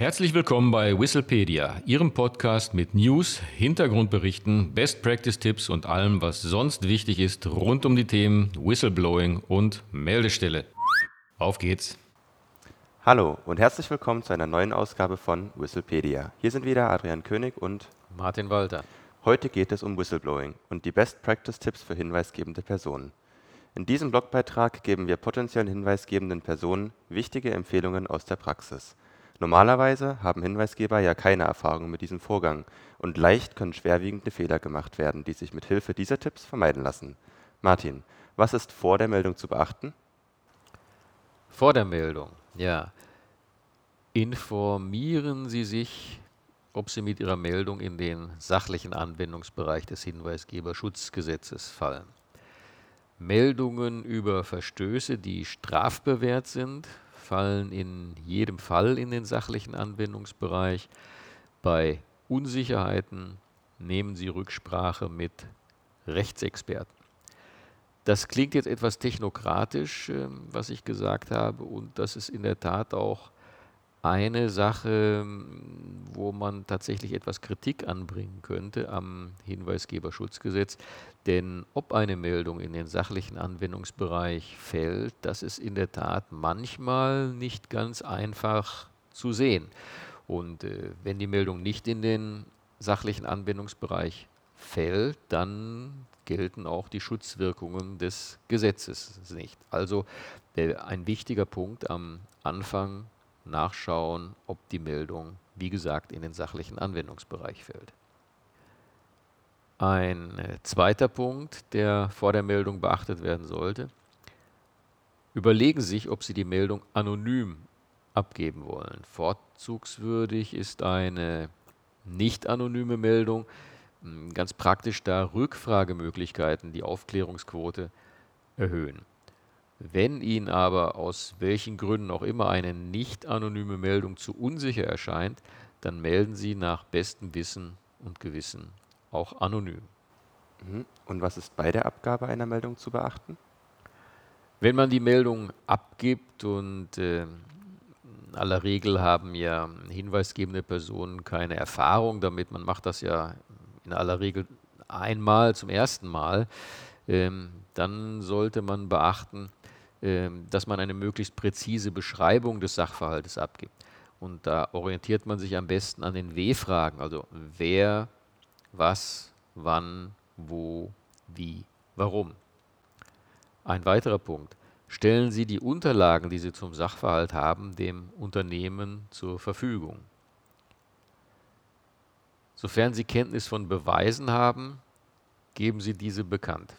Herzlich willkommen bei Whistlepedia, Ihrem Podcast mit News, Hintergrundberichten, Best Practice Tipps und allem, was sonst wichtig ist rund um die Themen Whistleblowing und Meldestelle. Auf geht's! Hallo und herzlich willkommen zu einer neuen Ausgabe von Whistlepedia. Hier sind wieder Adrian König und Martin Walter. Heute geht es um Whistleblowing und die Best Practice Tipps für hinweisgebende Personen. In diesem Blogbeitrag geben wir potenziellen hinweisgebenden Personen wichtige Empfehlungen aus der Praxis. Normalerweise haben Hinweisgeber ja keine Erfahrung mit diesem Vorgang und leicht können schwerwiegende Fehler gemacht werden, die sich mit Hilfe dieser Tipps vermeiden lassen. Martin, was ist vor der Meldung zu beachten? Vor der Meldung, ja. Informieren Sie sich, ob Sie mit Ihrer Meldung in den sachlichen Anwendungsbereich des Hinweisgeberschutzgesetzes fallen. Meldungen über Verstöße, die strafbewehrt sind, fallen in jedem Fall in den sachlichen Anwendungsbereich. Bei Unsicherheiten nehmen Sie Rücksprache mit Rechtsexperten. Das klingt jetzt etwas technokratisch, ähm, was ich gesagt habe, und das ist in der Tat auch eine Sache, wo man tatsächlich etwas Kritik anbringen könnte am Hinweisgeberschutzgesetz. Denn ob eine Meldung in den sachlichen Anwendungsbereich fällt, das ist in der Tat manchmal nicht ganz einfach zu sehen. Und äh, wenn die Meldung nicht in den sachlichen Anwendungsbereich fällt, dann gelten auch die Schutzwirkungen des Gesetzes nicht. Also äh, ein wichtiger Punkt am Anfang nachschauen, ob die Meldung, wie gesagt, in den sachlichen Anwendungsbereich fällt. Ein äh, zweiter Punkt, der vor der Meldung beachtet werden sollte, überlegen Sie sich, ob Sie die Meldung anonym abgeben wollen. Vorzugswürdig ist eine nicht anonyme Meldung, hm, ganz praktisch da Rückfragemöglichkeiten die Aufklärungsquote erhöhen. Wenn Ihnen aber aus welchen Gründen auch immer eine nicht anonyme Meldung zu unsicher erscheint, dann melden Sie nach bestem Wissen und Gewissen auch anonym. Mhm. Und was ist bei der Abgabe einer Meldung zu beachten? Wenn man die Meldung abgibt und äh, in aller Regel haben ja hinweisgebende Personen keine Erfahrung damit, man macht das ja in aller Regel einmal zum ersten Mal, ähm, dann sollte man beachten, ähm, dass man eine möglichst präzise Beschreibung des Sachverhaltes abgibt. Und da orientiert man sich am besten an den W-Fragen, also wer, was, wann, wo, wie, warum. Ein weiterer Punkt. Stellen Sie die Unterlagen, die Sie zum Sachverhalt haben, dem Unternehmen zur Verfügung. Sofern Sie Kenntnis von Beweisen haben, geben Sie diese bekannt.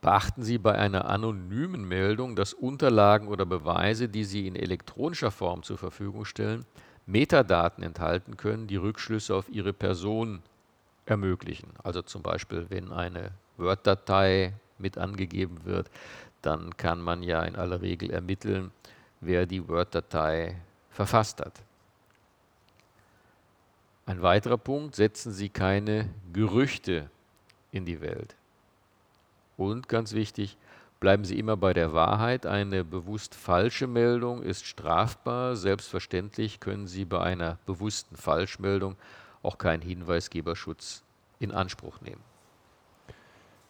Beachten Sie bei einer anonymen Meldung, dass Unterlagen oder Beweise, die Sie in elektronischer Form zur Verfügung stellen, Metadaten enthalten können, die Rückschlüsse auf Ihre Person ermöglichen. Also zum Beispiel, wenn eine Word-Datei mit angegeben wird, dann kann man ja in aller Regel ermitteln, wer die Word-Datei verfasst hat. Ein weiterer Punkt, setzen Sie keine Gerüchte in die Welt. Und ganz wichtig, bleiben Sie immer bei der Wahrheit. Eine bewusst falsche Meldung ist strafbar. Selbstverständlich können Sie bei einer bewussten Falschmeldung auch keinen Hinweisgeberschutz in Anspruch nehmen.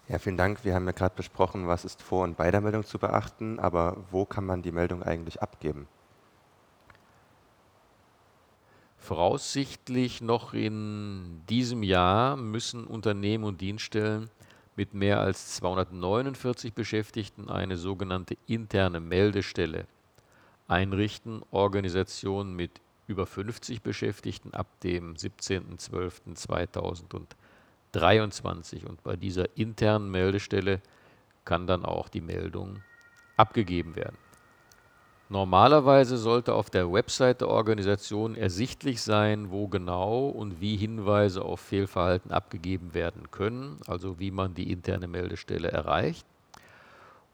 Ja, vielen Dank. Wir haben ja gerade besprochen, was ist vor und bei der Meldung zu beachten, aber wo kann man die Meldung eigentlich abgeben? Voraussichtlich noch in diesem Jahr müssen Unternehmen und Dienststellen mit mehr als 249 Beschäftigten eine sogenannte interne Meldestelle einrichten. Organisationen mit über 50 Beschäftigten ab dem 17.12.2023. Und bei dieser internen Meldestelle kann dann auch die Meldung abgegeben werden. Normalerweise sollte auf der Website der Organisation ersichtlich sein, wo genau und wie Hinweise auf Fehlverhalten abgegeben werden können, also wie man die interne Meldestelle erreicht.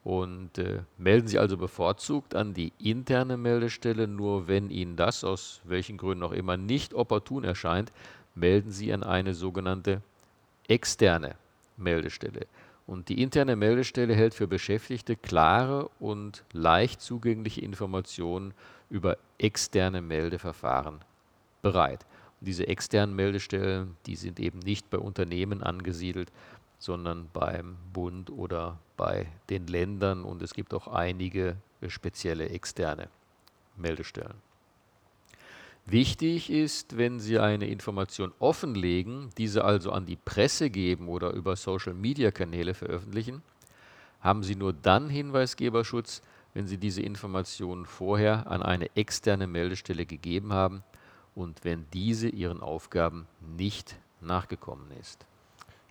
Und äh, melden Sie also bevorzugt an die interne Meldestelle, nur wenn Ihnen das aus welchen Gründen auch immer nicht opportun erscheint, melden Sie an eine sogenannte externe Meldestelle. Und die interne Meldestelle hält für Beschäftigte klare und leicht zugängliche Informationen über externe Meldeverfahren bereit. Und diese externen Meldestellen, die sind eben nicht bei Unternehmen angesiedelt, sondern beim Bund oder bei den Ländern und es gibt auch einige spezielle externe Meldestellen. Wichtig ist, wenn Sie eine Information offenlegen, diese also an die Presse geben oder über Social-Media-Kanäle veröffentlichen, haben Sie nur dann Hinweisgeberschutz, wenn Sie diese Informationen vorher an eine externe Meldestelle gegeben haben und wenn diese Ihren Aufgaben nicht nachgekommen ist.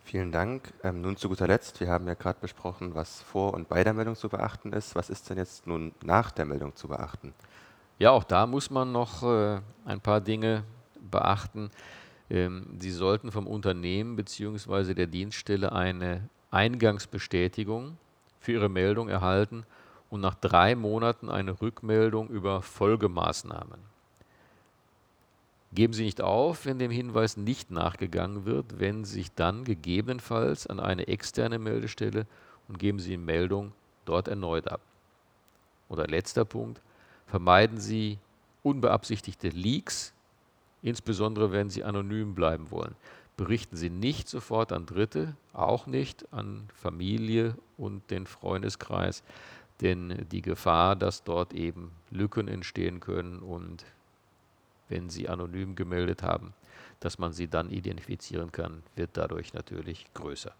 Vielen Dank. Ähm, nun zu guter Letzt, wir haben ja gerade besprochen, was vor und bei der Meldung zu beachten ist. Was ist denn jetzt nun nach der Meldung zu beachten? Ja, auch da muss man noch äh, ein paar Dinge beachten. Ähm, Sie sollten vom Unternehmen bzw. der Dienststelle eine Eingangsbestätigung für Ihre Meldung erhalten und nach drei Monaten eine Rückmeldung über Folgemaßnahmen. Geben Sie nicht auf, wenn dem Hinweis nicht nachgegangen wird, Sie sich dann gegebenenfalls an eine externe Meldestelle und geben Sie die Meldung dort erneut ab. Oder letzter Punkt, Vermeiden Sie unbeabsichtigte Leaks, insbesondere wenn Sie anonym bleiben wollen. Berichten Sie nicht sofort an Dritte, auch nicht an Familie und den Freundeskreis, denn die Gefahr, dass dort eben Lücken entstehen können und wenn Sie anonym gemeldet haben, dass man sie dann identifizieren kann, wird dadurch natürlich größer.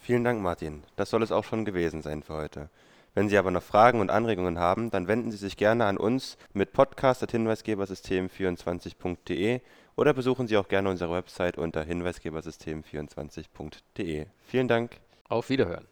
Vielen Dank, Martin. Das soll es auch schon gewesen sein für heute. Wenn Sie aber noch Fragen und Anregungen haben, dann wenden Sie sich gerne an uns mit podcast.hinweisgebersystem24.de oder besuchen Sie auch gerne unsere Website unter hinweisgebersystem24.de. Vielen Dank. Auf Wiederhören.